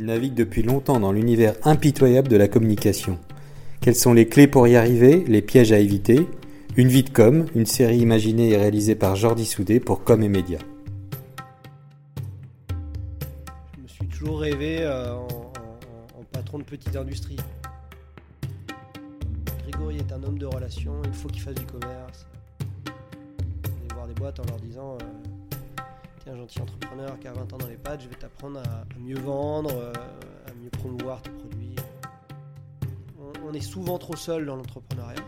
Il navigue depuis longtemps dans l'univers impitoyable de la communication. Quelles sont les clés pour y arriver, les pièges à éviter? Une vie de com, une série imaginée et réalisée par Jordi Soudé pour Com et Média. Je me suis toujours rêvé euh, en, patron de petite industrie. Grégory est un homme de relations, il faut qu'il fasse du commerce. Aller voir des boîtes en leur disant euh, Tiens, gentil entrepreneur qui a 20 ans dans les pattes, je vais t'apprendre à, mieux vendre, euh, à mieux promouvoir tes produits. On, est souvent trop seul dans l'entrepreneuriat.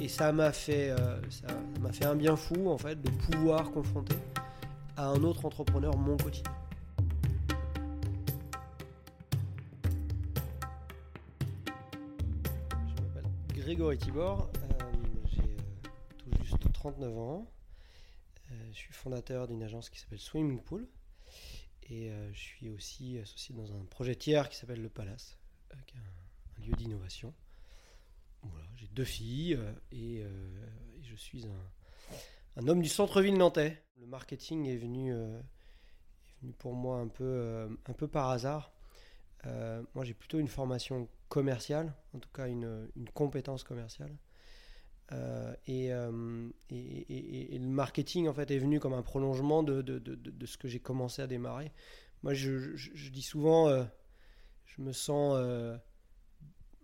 Et ça m'a fait, euh, ça fait un bien fou en fait de pouvoir confronter à un autre entrepreneur mon quotidien. Je m'appelle Grégory Tibor, euh, j'ai tout juste 39 ans. Je suis fondateur d'une agence qui s'appelle Swimming Pool et euh, je suis aussi associé dans un projet tiers qui s'appelle Le Palace, euh, qui est un, lieu d'innovation. J'ai deux filles euh, et, je suis un, homme du centre-ville nantais. Le marketing est venu, pour moi un peu, par hasard. Moi, j'ai plutôt une formation commerciale, en tout cas une compétence commerciale. Euh, et, euh, et, le marketing, en fait, est venu comme un prolongement de, ce que j'ai commencé à démarrer. Moi, je, dis souvent, euh, je me sens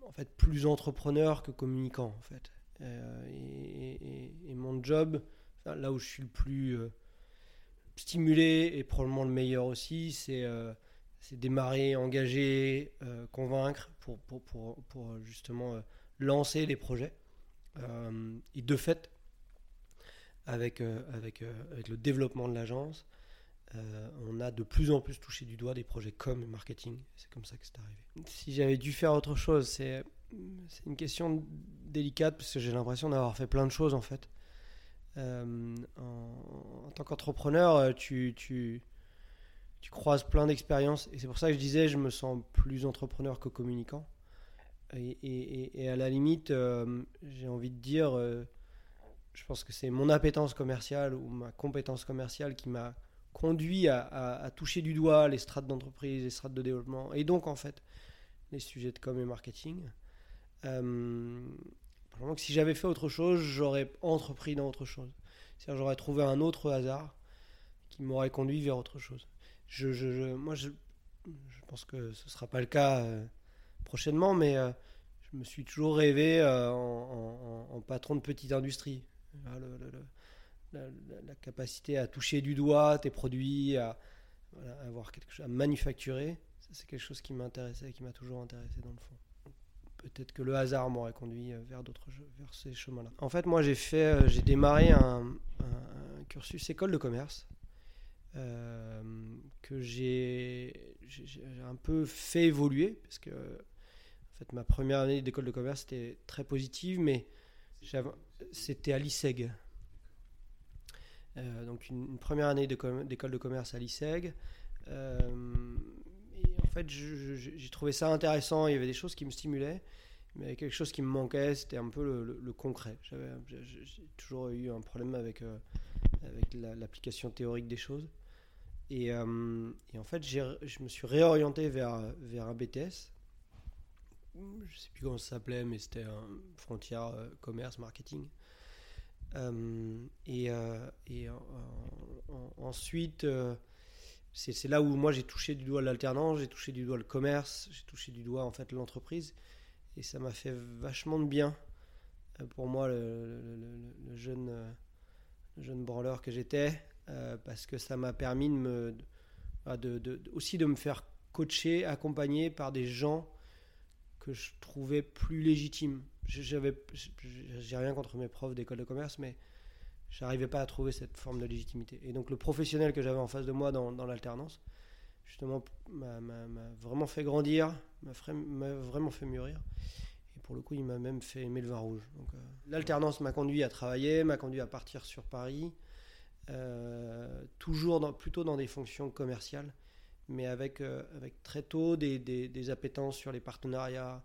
en fait plus entrepreneur que communicant, en fait. Et, mon job, là où je suis le plus stimulé et probablement le meilleur aussi, c'est démarrer, engager, convaincre pour, pour, justement lancer les projets. Euh, et de fait, avec, euh, euh, avec le développement de l'agence, on a de plus en plus touché du doigt des projets com et marketing. C'est comme ça que c'est arrivé. Si j'avais dû faire autre chose, c'est une question délicate parce que j'ai l'impression d'avoir fait plein de choses en fait. En, tant qu'entrepreneur, tu, tu, tu croises plein d'expériences et c'est pour ça que je disais je me sens plus entrepreneur que communicant. Et, à la limite, euh, j'ai envie de dire, euh, je pense que c'est mon appétence commerciale ou ma compétence commerciale qui m'a conduit à, toucher du doigt les strates d'entreprise, les strates de développement et donc en fait les sujets de com et marketing. Euh, si j'avais fait autre chose, j'aurais entrepris dans autre chose. C'est-à-dire j'aurais trouvé un autre hasard qui m'aurait conduit vers autre chose. Je, moi, je, je pense que ce ne sera pas le cas euh, prochainement, mais euh, je me suis toujours rêvé euh, en, patron de petite industrie. La, capacité à toucher du doigt tes produits, à, avoir quelque chose à manufacturer, c'est quelque chose qui m'intéressait et qui m'a toujours intéressé dans le fond. Peut-être que le hasard m'aurait conduit euh, vers ces chemins-là. En fait, moi, j'ai fait, j'ai démarré un, cursus école de commerce que j'ai, un peu fait évoluer parce que, ma première année d'école de commerce était très positive, mais c'était à l'ISEG. Euh, donc une, première année d'école de commerce à l'ISEG. Euh, et en fait, j'ai trouvé ça intéressant. Il y avait des choses qui me stimulaient, mais il y avait quelque chose qui me manquait. C'était un peu le, concret. J'ai toujours eu un problème avec, euh, l'application théorique des choses. Et, en fait, je me suis réorienté vers un BTS. Je sais plus comment ça s'appelait, mais c'était un frontière euh, commerce marketing. Euh, et euh, ensuite, c'est là où moi j'ai touché du doigt l'alternance, j'ai touché du doigt le commerce, j'ai touché du doigt en fait l'entreprise, et ça m'a fait vachement de bien pour moi le, jeune jeune branleur que j'étais, parce que ça m'a permis de me aussi de me faire coacher, accompagner par des gens que je trouvais plus légitimes. Je- J'avais, j'ai rien contre mes profs d'école de commerce, mais j'arrivais pas à trouver cette forme de légitimité. Et donc le professionnel que j'avais en face de moi dans, l'alternance, justement, m'a vraiment fait grandir, m'a vraiment fait mûrir. Et pour le coup, il m'a même fait aimer le vin rouge. Euh, l'alternance m'a conduit à travailler, m'a conduit à partir sur Paris, euh, toujours plutôt dans des fonctions commerciales, mais avec, euh, avec très tôt des, des, des appétences sur les partenariats,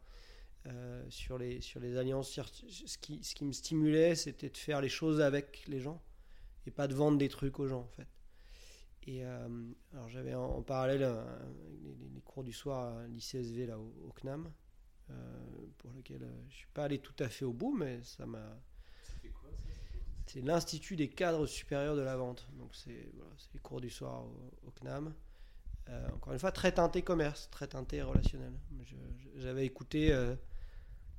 euh, sur, les, sur les alliances. Ce qui, ce qui me stimulait, c'était de faire les choses avec les gens et pas de vendre des trucs aux gens, en fait. Et alors j'avais en, parallèle les, cours du soir à l'ICSV là au, CNAM, pour lequel je suis pas allé tout à fait au bout, mais ça m'a. C'est l'Institut des cadres supérieurs de la vente. Donc c'est les cours du soir au, CNAM. Encore une fois, très teinté commerce, très teinté relationnel. J'avais écouté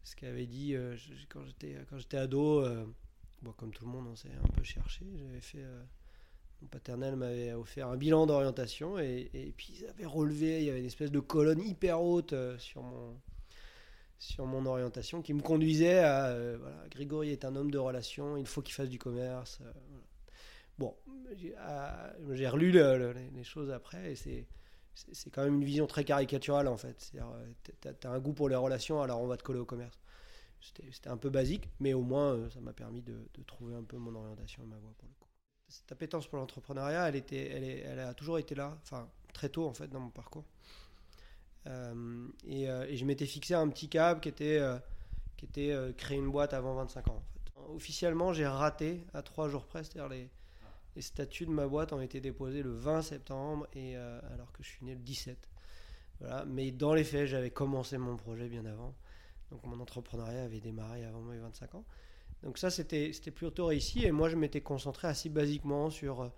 ce qu'avait dit j'étais quand j'étais ado. Bon, comme tout le monde, on s'est un peu cherché. J'avais fait mon paternel m'avait offert un bilan d'orientation et, puis ils avaient relevé, il y avait une espèce de colonne hyper haute euh, sur mon, sur mon orientation qui me conduisait à euh, voilà, Grégory est un homme de relation, il faut qu'il fasse du commerce. Euh, bon, j'ai relu les choses après et c'est c'est quand même une vision très caricaturale en fait. Tu as, un goût pour les relations, alors on va te coller au commerce. C'était un peu basique, mais au moins ça m'a permis de, de, trouver un peu mon orientation et ma voie pour le coup cette appétence pour l'entrepreneuriat, elle, elle, elle a toujours été là, enfin très tôt en fait dans mon parcours. Euh, euh, et, je m'étais fixé un petit cap qui était, euh, qui était créer une boîte avant 25 ans. Officiellement, j'ai raté à trois jours près, c'est-à-dire les, les, statuts de ma boîte ont été déposés le 20 septembre, et, alors que je suis né le 17. Voilà. Mais dans les faits, j'avais commencé mon projet bien avant. Donc mon entrepreneuriat avait démarré avant mes 25 ans. Donc ça, c'était plutôt réussi. Et moi, je m'étais concentré assez basiquement sur euh,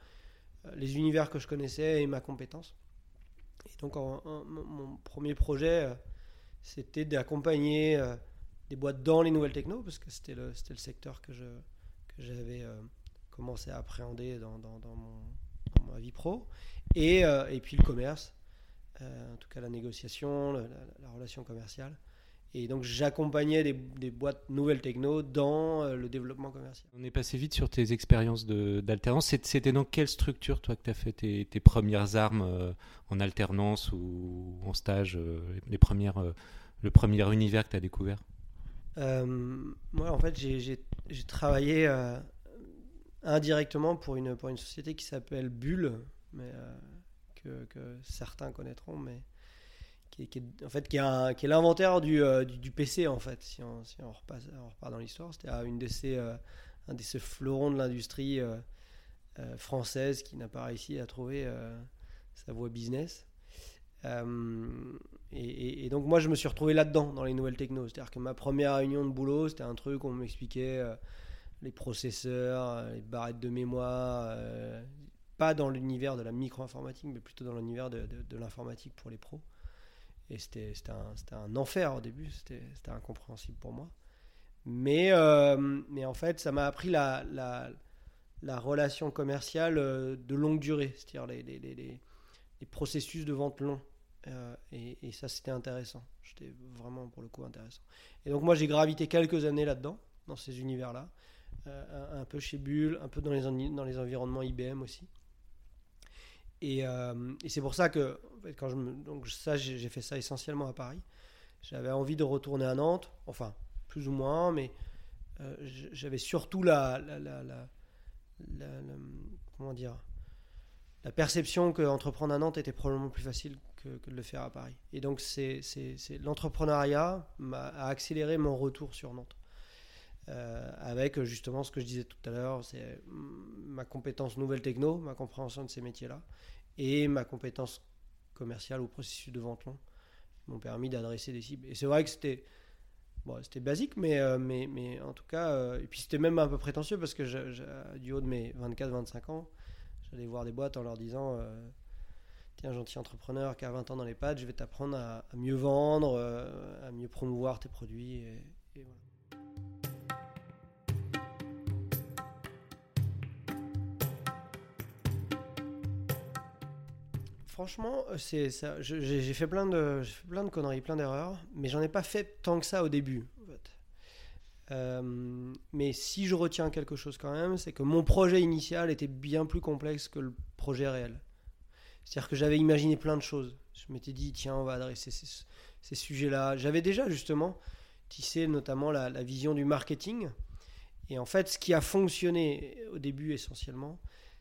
les univers que je connaissais et ma compétence. Et donc, mon premier projet, euh, c'était d'accompagner euh, des boîtes dans les nouvelles techno, parce que c'était le, le secteur que j'avais commencé à appréhender dans, dans, dans, mon, ma vie pro. Et, et puis le commerce, en tout cas la négociation, la relation commerciale. Et donc j'accompagnais des, des, boîtes nouvelles techno dans euh, le développement commercial. On est passé vite sur tes expériences d'alternance. C'était dans quelle structure, toi, que tu as fait tes, tes, premières armes euh, en alternance ou en stage, euh, les premières, le premier univers que tu as découvert Moi, en fait, j'ai travaillé indirectement pour une, pour une société qui s'appelle Bulle, mais, que, que, certains connaîtront, mais qui est, en fait, qui est, l'inventaire du, euh, du, PC, en fait, si on, si on, repasse, on repart dans l'histoire. C'était une de euh, un de ces fleurons de l'industrie euh, française qui n'a pas réussi à trouver sa voie business. Et, et, donc, moi, je me suis retrouvé là-dedans, dans les nouvelles techno. C'est-à-dire que ma première réunion de boulot, c'était un truc où on m'expliquait les processeurs, les barrettes de mémoire, pas dans l'univers de la micro-informatique, mais plutôt dans l'univers de, de l'informatique pour les pros. Et c'était un, un, enfer au début, c'était incompréhensible pour moi. Mais, euh, mais en fait, ça m'a appris la, la, la, relation commerciale euh, de longue durée, c'est-à-dire les, les, les, processus de vente longs. Euh, et, et, ça, c'était intéressant. C'était vraiment pour le coup intéressant. Et donc, moi, j'ai gravité quelques années là-dedans, dans ces univers-là. Un, un, peu chez Bull, un peu dans les, dans les environnements IBM aussi. Euh, et, c'est pour ça que quand je donc ça j'ai fait ça essentiellement à Paris. J'avais envie de retourner à Nantes, enfin plus ou moins, mais euh, j'avais surtout la, comment dire la perception que entreprendre à Nantes était probablement plus facile que, de le faire à Paris. Et donc l'entrepreneuriat a accéléré mon retour sur Nantes. Euh, avec justement ce que je disais tout à l'heure, c'est ma compétence nouvelle techno, ma compréhension de ces métiers-là, et ma compétence commerciale au processus de vente long m'ont permis d'adresser des cibles. Et c'est vrai que c'était bon, c'était basique, mais, euh, mais, mais en tout cas, euh, et puis c'était même un peu prétentieux parce que du haut de mes 24-25 ans, j'allais voir des boîtes en leur disant Tiens, gentil entrepreneur qui a 20 ans dans les pattes, je vais t'apprendre à, mieux vendre, à mieux promouvoir tes produits. Et voilà. Franchement, euh, c'est ça. J'ai fait plein de, plein de conneries, plein d'erreurs, mais j'en ai pas fait tant que ça au début. Euh, mais si je retiens quelque chose quand même, c'est que mon projet initial était bien plus complexe que le projet réel. C'est-à-dire que j'avais imaginé plein de choses. Je m'étais dit, tiens, on va adresser ces, sujets-là. J'avais déjà justement tissé notamment la, la, vision du marketing. Et en fait, ce qui a fonctionné au début essentiellement,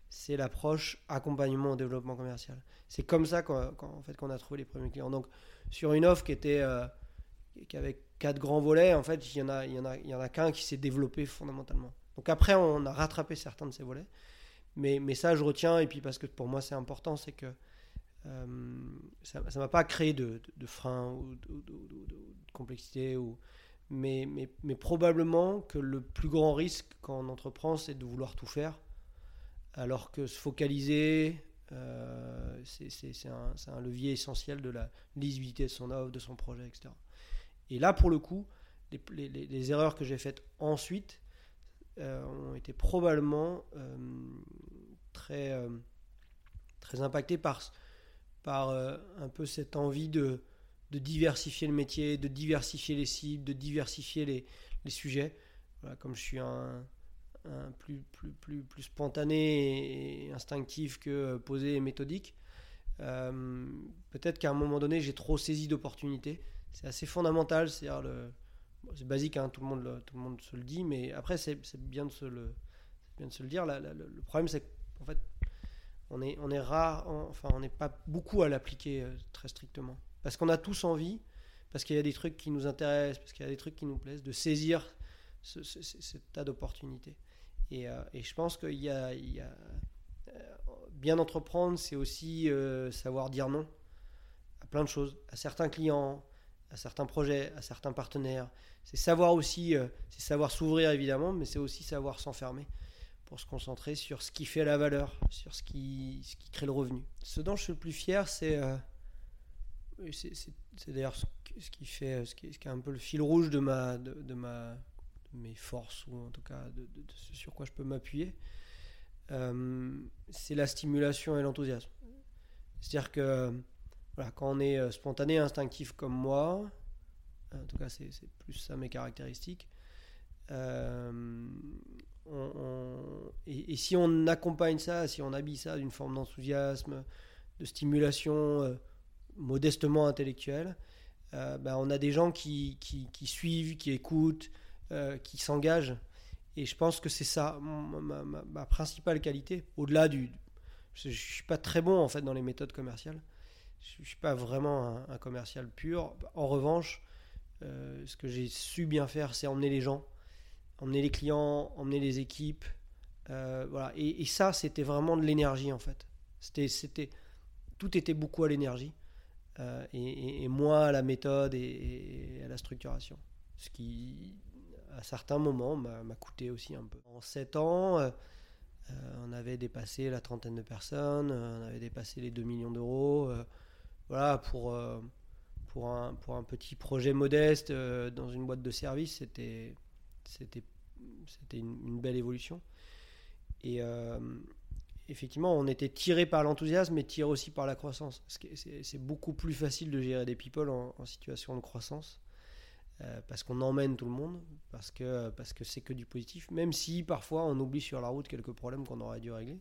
c'est l'approche accompagnement au développement commercial. C'est comme ça qu'en fait, qu'on a trouvé les premiers clients. Donc, sur une offre qui était euh, qui avait quatre grands volets, en fait, il y en a, a, a qu'un qui s'est développé fondamentalement. Donc après, on a rattrapé certains de ces volets, Mais, mais ça, je retiens, et puis parce que pour moi, c'est important, c'est que ça ne m'a pas créé de, de, frein ou de, de, complexité. Ou, mais, mais, mais, probablement que le plus grand risque quand on entreprend, c'est de vouloir tout faire, alors que se focaliser, euh, c'est un, levier essentiel de la lisibilité de son offre, de son projet, etc. Et là, pour le coup, les, erreurs que j'ai faites ensuite euh, ont été probablement euh, très, très impactées par, un peu cette envie de, diversifier le métier, de diversifier les cibles, de diversifier les, sujets. Comme je suis un, plus, plus, plus, plus spontané et instinctif que euh, posé et méthodique. Euh, peut-être qu'à un moment donné, j'ai trop saisi d'opportunités. C'est assez fondamental, c'est le... c'est basique, hein, tout, le monde tout le monde se le dit, mais après, c'est bien, de se le, bien de se le dire. le, problème, c'est qu'en fait, on est, on est rare, enfin, on n'est pas beaucoup à l'appliquer euh, très strictement. Parce qu'on a tous envie, parce qu'il y a des trucs qui nous intéressent, parce qu'il y a des trucs qui nous plaisent, de saisir ce tas d'opportunités. Euh, et, je pense qu'il y a, euh, bien entreprendre, c'est aussi euh, savoir dire non à plein de choses, à certains clients, à certains projets, à certains partenaires. C'est savoir aussi, c'est savoir s'ouvrir évidemment, mais c'est aussi savoir s'enfermer pour se concentrer sur ce qui fait la valeur, sur ce qui, crée le revenu. Ce dont je suis le plus fier, c'est c'est d'ailleurs ce, qui fait ce qui, est un peu le fil rouge de ma, de ma mes forces, ou en tout cas de, ce sur quoi je peux m'appuyer, euh, c'est la stimulation et l'enthousiasme. C'est-à-dire que voilà, quand on est euh, spontané, instinctif comme moi, en tout cas c'est plus ça mes caractéristiques, euh, et, si on accompagne ça, si on habille ça d'une forme d'enthousiasme, de stimulation modestement intellectuelle, ben on a des gens qui, qui suivent, qui écoutent, euh, qui s'engage Et je pense que c'est ça ma, principale qualité. Au-delà du. Je ne suis pas très bon en fait dans les méthodes commerciales. Je ne suis pas vraiment un, commercial pur. En revanche, euh, ce que j'ai su bien faire, c'est emmener les gens, emmener les clients, emmener les équipes. Euh, voilà. Et, ça, c'était vraiment de l'énergie en fait. C'était, c'était, tout était beaucoup à l'énergie. et, moi à la méthode et, à la structuration. Ce qui à certains moments, m'a coûté aussi un peu. En 7 ans, euh, euh, on avait dépassé la trentaine de personnes, euh, on avait dépassé les 2 millions d'euros. voilà, pour, pour, un, pour un petit projet modeste dans une boîte de service, c'était une, une belle évolution. Et effectivement, on était tiré par l'enthousiasme, mais tiré aussi par la croissance. C'est beaucoup plus facile de gérer des people en situation de croissance euh, parce qu'on emmène tout le monde, parce que parce que c'est que du positif, même si parfois on oublie sur la route quelques problèmes qu'on aurait dû régler.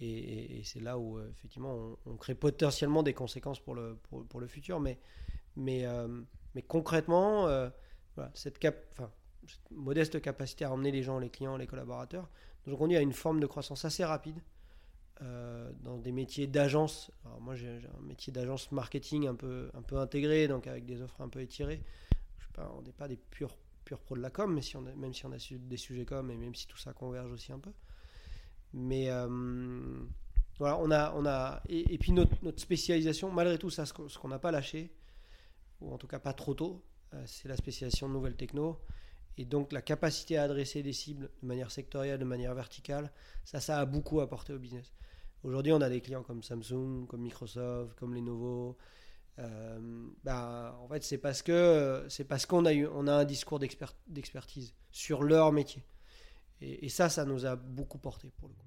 Et, c'est là où euh, effectivement on, crée potentiellement des conséquences pour le, pour, le futur. Mais, mais, euh, mais concrètement, cette, cap, cette modeste capacité à emmener les gens, les clients, les collaborateurs, nous conduit à une forme de croissance assez rapide. dans des métiers d'agence. Moi j'ai un métier d'agence marketing un peu, un peu intégré, donc avec des offres un peu étirées on n'est pas des purs, purs pros de la com, mais si on même si on a des sujets com et même si tout ça converge aussi un peu. Mais euh, voilà, on a, on a et, puis notre, spécialisation, malgré tout ça, ce qu'on n'a pas lâché, ou en tout cas pas trop tôt, euh, c'est la spécialisation de nouvelles techno. Et donc la capacité à adresser des cibles de manière sectorielle, de manière verticale, ça, ça a beaucoup apporté au business. Aujourd'hui, on a des clients comme Samsung, comme Microsoft, comme Lenovo, euh, bah, en fait, c'est parce que c'est parce qu'on a eu, on a un discours d'expertise sur leur métier. Et, ça, ça nous a beaucoup porté pour le coup.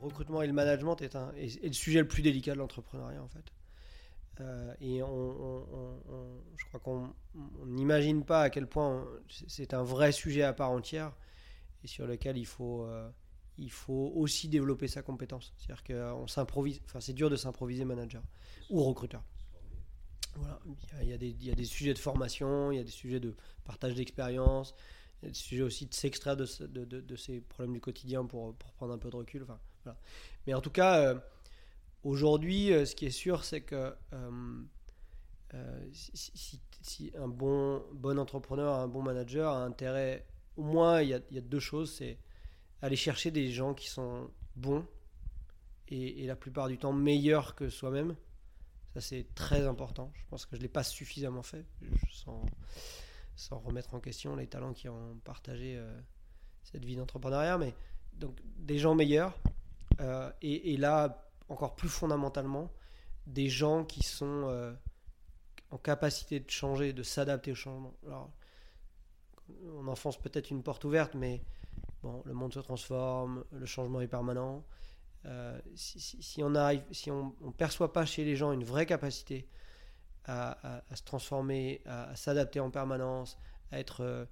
recrutement et le management est, un, est, le sujet le plus délicat de l'entrepreneuriat en fait. Euh, et on, je crois qu'on n'imagine pas à quel point c'est un vrai sujet à part entière et sur lequel il faut, euh, il faut aussi développer sa compétence. C'est-à-dire qu'on s'improvise, enfin c'est dur de s'improviser manager ou recruteur. Voilà, il y, a, des, il y, a, des, sujets de formation, il y a des sujets de partage d'expérience, il y a des sujets aussi de s'extraire de, de, de, ces problèmes du quotidien pour, pour, prendre un peu de recul. Enfin, voilà. Mais en tout cas, euh, aujourd'hui, euh, ce qui est sûr, c'est que si, si, un bon, bon entrepreneur, un bon manager a intérêt, moins il y a, deux choses, c'est aller chercher des gens qui sont bons et, la plupart du temps meilleurs que soi-même. Ça, c'est très important. Je pense que je ne l'ai pas suffisamment fait, sans, sans, remettre en question les talents qui ont partagé euh, cette vie d'entrepreneuriat. Mais donc, des gens meilleurs. Euh, et, là, encore plus fondamentalement, des gens qui sont euh, en capacité de changer, de s'adapter au changement. On enfonce peut-être une porte ouverte, mais bon, le monde se transforme, le changement est permanent. Euh, si, on arrive, si perçoit pas chez les gens une vraie capacité à, se transformer, à, s'adapter en permanence, à être euh,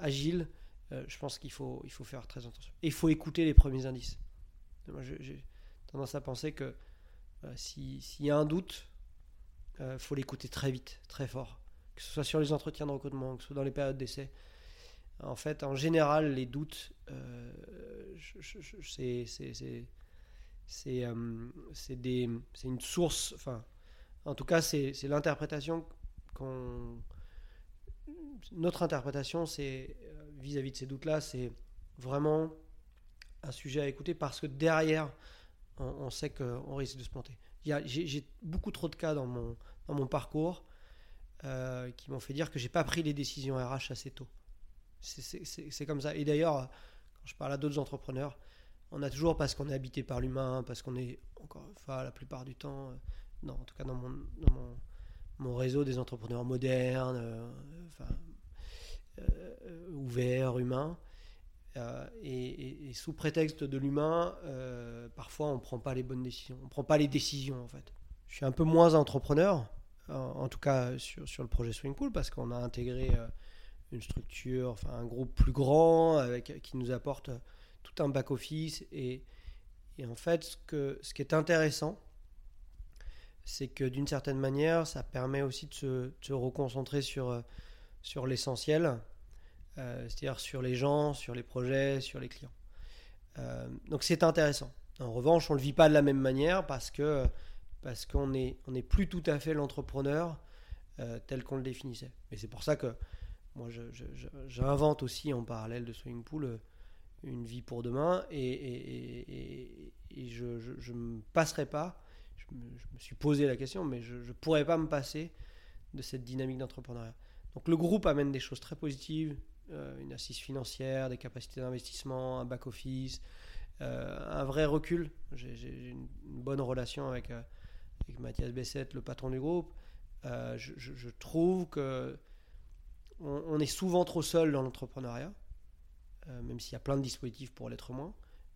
agile, euh, je pense qu'il faut, faire très attention. Et il faut écouter les premiers indices. J'ai tendance à penser que s'il y a un doute, il faut l'écouter très vite, très fort. Que ce soit sur les entretiens de recrutement, que ce soit dans les périodes d'essai. En fait, en général, les doutes, c'est une source, enfin, en tout cas, c'est l'interprétation qu'on. Notre interprétation, c'est euh, vis-à-vis de ces doutes-là, c'est vraiment un sujet à écouter parce que derrière, on, sait qu'on risque de se planter. J'ai beaucoup trop de cas dans mon, dans mon parcours euh, qui m'ont fait dire que j'ai pas pris les décisions RH assez tôt. C'est comme ça. Et d'ailleurs, quand je parle à d'autres entrepreneurs, on a toujours parce qu'on est habité par l'humain, parce qu'on est encore, enfin, la plupart du temps, euh, non, en tout cas dans mon, réseau des entrepreneurs modernes, euh, ouverts, humains. Et, sous prétexte de l'humain, parfois on ne prend pas les bonnes décisions. On ne prend pas les décisions en fait. Je suis un peu moins entrepreneur, en, tout cas sur, sur, le projet Swingpool, parce qu'on a intégré une structure, enfin un groupe plus grand avec, qui nous apporte tout un back-office. Et, et, en fait, ce, que, ce qui est intéressant, c'est que d'une certaine manière, ça permet aussi de se, se reconcentrer sur, sur l'essentiel, euh, c'est-à-dire sur les gens, sur les projets, sur les clients. Euh, donc c'est intéressant. En revanche, on ne le vit pas de la même manière parce que parce qu'on n'est on est plus tout à fait l'entrepreneur euh, tel qu'on le définissait. Et c'est pour ça que moi, j'invente aussi en parallèle de Swimming Pool une vie pour demain et, je ne me passerai pas, je me, suis posé la question, mais je ne pourrais pas me passer de cette dynamique d'entrepreneuriat. Donc le groupe amène des choses très positives, euh, une assise financière, des capacités d'investissement, un back-office, euh, un vrai recul. J'ai une, bonne relation avec, euh, avec Mathias Bessette, le patron du groupe. Je, trouve que on est souvent trop seul dans l'entrepreneuriat. Euh, même s'il y a plein de dispositifs pour l'être moins,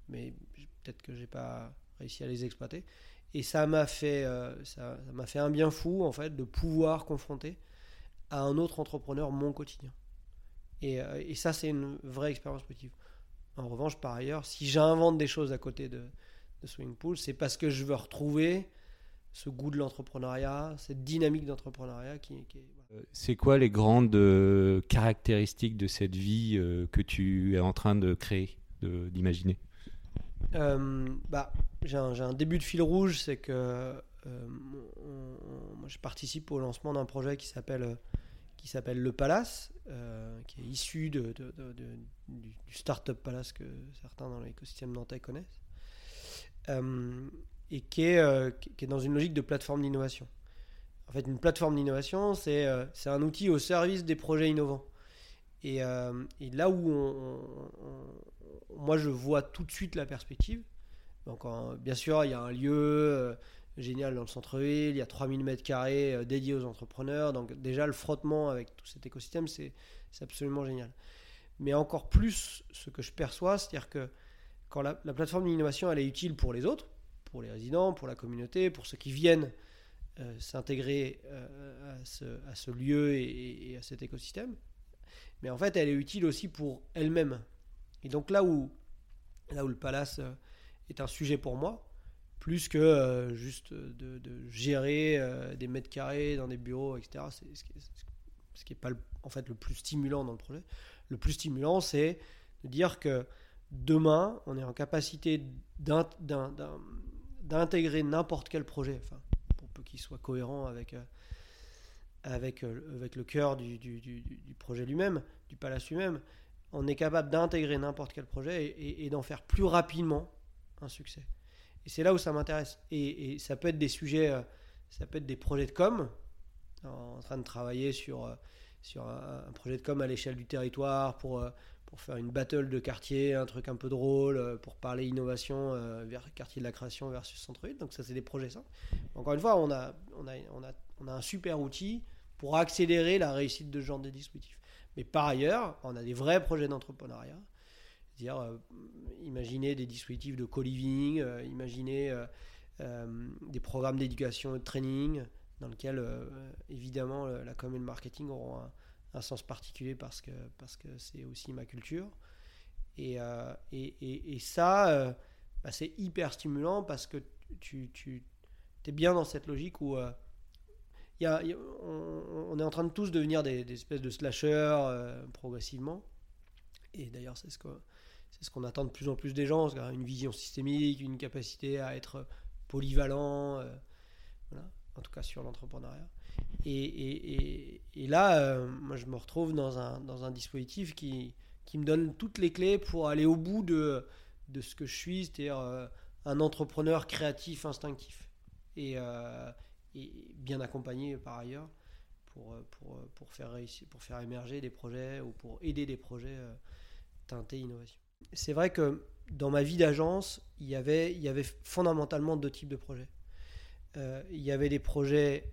mais peut-être que j'ai pas réussi à les exploiter. Et ça m'a fait, euh, ça, m'a fait un bien fou en fait de pouvoir confronter à un autre entrepreneur mon quotidien. Et, euh, ça, c'est une vraie expérience positive. En revanche, par ailleurs, si j'invente des choses à côté de, de Pool, c'est parce que je veux retrouver ce goût de l'entrepreneuriat, cette dynamique d'entrepreneuriat qui, euh, c'est quoi les grandes euh, caractéristiques de cette vie euh, que tu es en train de créer, d'imaginer? Bah, J'ai un, début de fil rouge, c'est que moi, je participe au lancement d'un projet qui s'appelle qui s'appelle Le Palace, qui est issu de, du, Startup Palace que certains dans l'écosystème nantais connaissent, et qui est, qui est dans une logique de plateforme d'innovation. En fait, une plateforme d'innovation, c'est euh, un outil au service des projets innovants. Et, euh, là où moi je vois tout de suite la perspective, donc bien sûr il y a un lieu euh, génial dans le centre-ville, il y a 3000 mètres carrés dédiés aux entrepreneurs, donc déjà le frottement avec tout cet écosystème c'est absolument génial. Mais encore plus ce que je perçois, c'est-à-dire que quand la, la plateforme d'innovation elle est utile pour les autres, pour les résidents, pour la communauté, pour ceux qui viennent euh, s'intégrer euh, à, ce, lieu et, à cet écosystème. Mais en fait, elle est utile aussi pour elle-même. Et donc là où, là où le palace euh, est un sujet pour moi, plus que juste de, gérer des mètres carrés dans des bureaux, etc. C'est ce qui n'est pas en fait le plus stimulant dans le projet. Le plus stimulant, c'est de dire que demain, on est en capacité d'intégrer n'importe quel projet. Enfin, qu'il soit cohérent avec, euh, avec, avec le cœur du, du, projet lui-même, du palace lui-même, on est capable d'intégrer n'importe quel projet et, d'en faire plus rapidement un succès. Et c'est là où ça m'intéresse. Et, ça peut être des sujets, ça peut être des projets de com, en train de travailler sur, sur un, un projet de com à l'échelle du territoire pour pour faire une battle de quartier, un truc un peu drôle, euh, pour parler innovation euh, vers quartier de la création versus centre-ville. Donc ça, c'est des projets simples. Encore une fois, on a, on, a, on, a, on a un super outil pour accélérer la réussite de ce genre de dispositif. Mais par ailleurs, on a des vrais projets d'entrepreneuriat. C'est-à-dire, euh, imaginer des dispositifs de co-living, imaginer des programmes d'éducation et de training dans lesquels, évidemment, la com et le marketing auront un, un sens particulier parce que parce que c'est aussi ma culture. Et, euh, et, et, ça, euh, bah, c'est hyper stimulant parce que tu, tu es bien dans cette logique où euh, y a, on, est en train de tous devenir des, espèces de slashers progressivement. Et d'ailleurs, c'est ce c'est ce qu'on attend de plus en plus des gens, une vision systémique, une capacité à être polyvalent, en tout cas sur l'entrepreneuriat. Et, là, euh, moi, je me retrouve dans un, dans un dispositif qui, qui me donne toutes les clés pour aller au bout de, de ce que je suis, c'est-à-dire euh, un entrepreneur créatif, instinctif. Et, euh, et, bien accompagné par ailleurs pour, pour, pour, faire réussir, pour faire émerger des projets ou pour aider des projets teintés innovation. C'est vrai que dans ma vie d'agence, il y avait fondamentalement deux types de projets. Il y avait des projets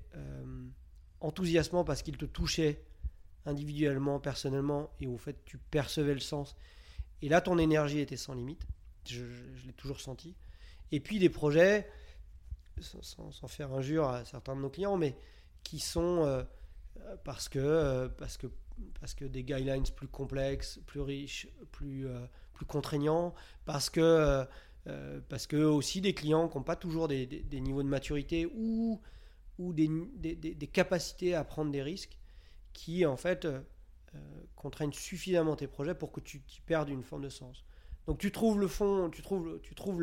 enthousiasmant parce qu'il te touchait individuellement, personnellement, et au fait tu percevais le sens. Et là, ton énergie était sans limite. Je, l'ai toujours senti. Et puis des projets, sans, faire injure à certains de nos clients, mais qui sont euh, parce que euh, parce que parce que des guidelines plus complexes, plus riches, plus euh, plus contraignants, parce que parce que aussi des clients qui n'ont pas toujours des, niveaux de maturité ou ou des, des, capacités à prendre des risques qui, en fait, euh, euh, contraignent suffisamment tes projets pour que tu, perdes une forme de sens. Donc tu trouves le fond, tu trouves, tu trouves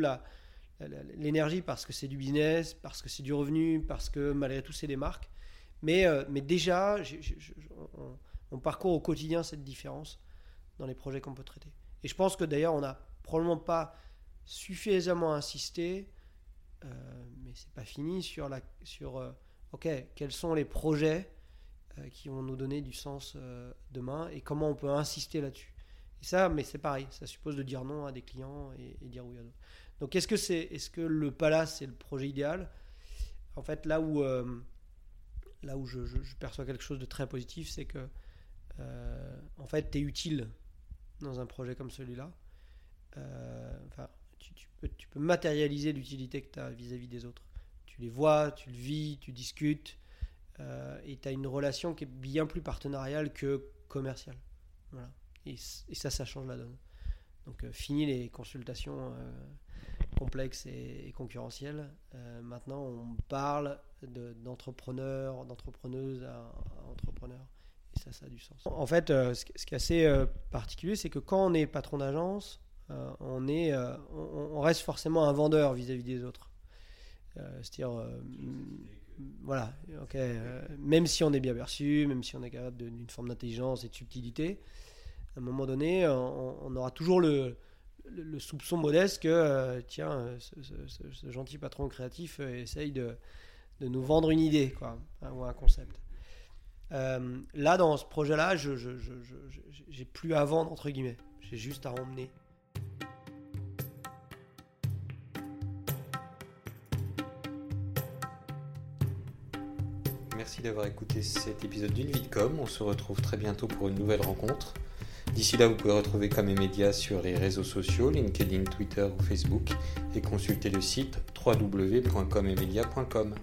l'énergie parce que c'est du business, parce que c'est du revenu, parce que malgré tout c'est des marques. Mais, euh, mais déjà, on, parcourt au quotidien cette différence dans les projets qu'on peut traiter. Et je pense que d'ailleurs, on n'a probablement pas suffisamment insisté, euh, mais c'est pas fini sur, la, sur ok, quels sont les projets euh, qui vont nous donner du sens euh, demain et comment on peut insister là-dessus. Et ça, mais c'est pareil, ça suppose de dire non à des clients et, dire oui à d'autres. Donc est-ce que, c'est, est-ce que le palace c'est le projet idéal? En fait, là où, euh, là où je, perçois quelque chose de très positif, c'est que en fait, tu es utile dans un projet comme celui-là. enfin, tu, peux, tu peux matérialiser l'utilité que tu as vis-à-vis des autres tu les vois, tu le vis, tu discutes, euh, et tu as une relation qui est bien plus partenariale que commerciale. Voilà. Et, ça, ça change la donne. Donc, euh, fini les consultations euh, complexes et, concurrentielles. maintenant, on parle d'entrepreneurs, d'entrepreneuses à, entrepreneurs. Et ça, ça a du sens. En fait, ce, qui est assez particulier, c'est que quand on est patron d'agence, on, est, on, reste forcément un vendeur vis à -vis des autres. Euh, c'est-à-dire, euh, voilà, ok, euh, même si on est bien perçu, même si on est capable d'une forme d'intelligence et de subtilité, à un moment donné, on, aura toujours le, le, soupçon modeste que, tiens, ce, gentil patron créatif essaye de, de, nous vendre une idée, quoi, hein, ou un concept. là, dans ce projet-là, je j'ai plus à vendre, entre guillemets. J'ai juste à emmener. Merci d'avoir écouté cet épisode d'une vie de com. On se retrouve très bientôt pour une nouvelle rencontre. D'ici là, vous pouvez retrouver Comme et Média sur les réseaux sociaux, LinkedIn, Twitter ou Facebook, et consulter le site www.comemedia.com.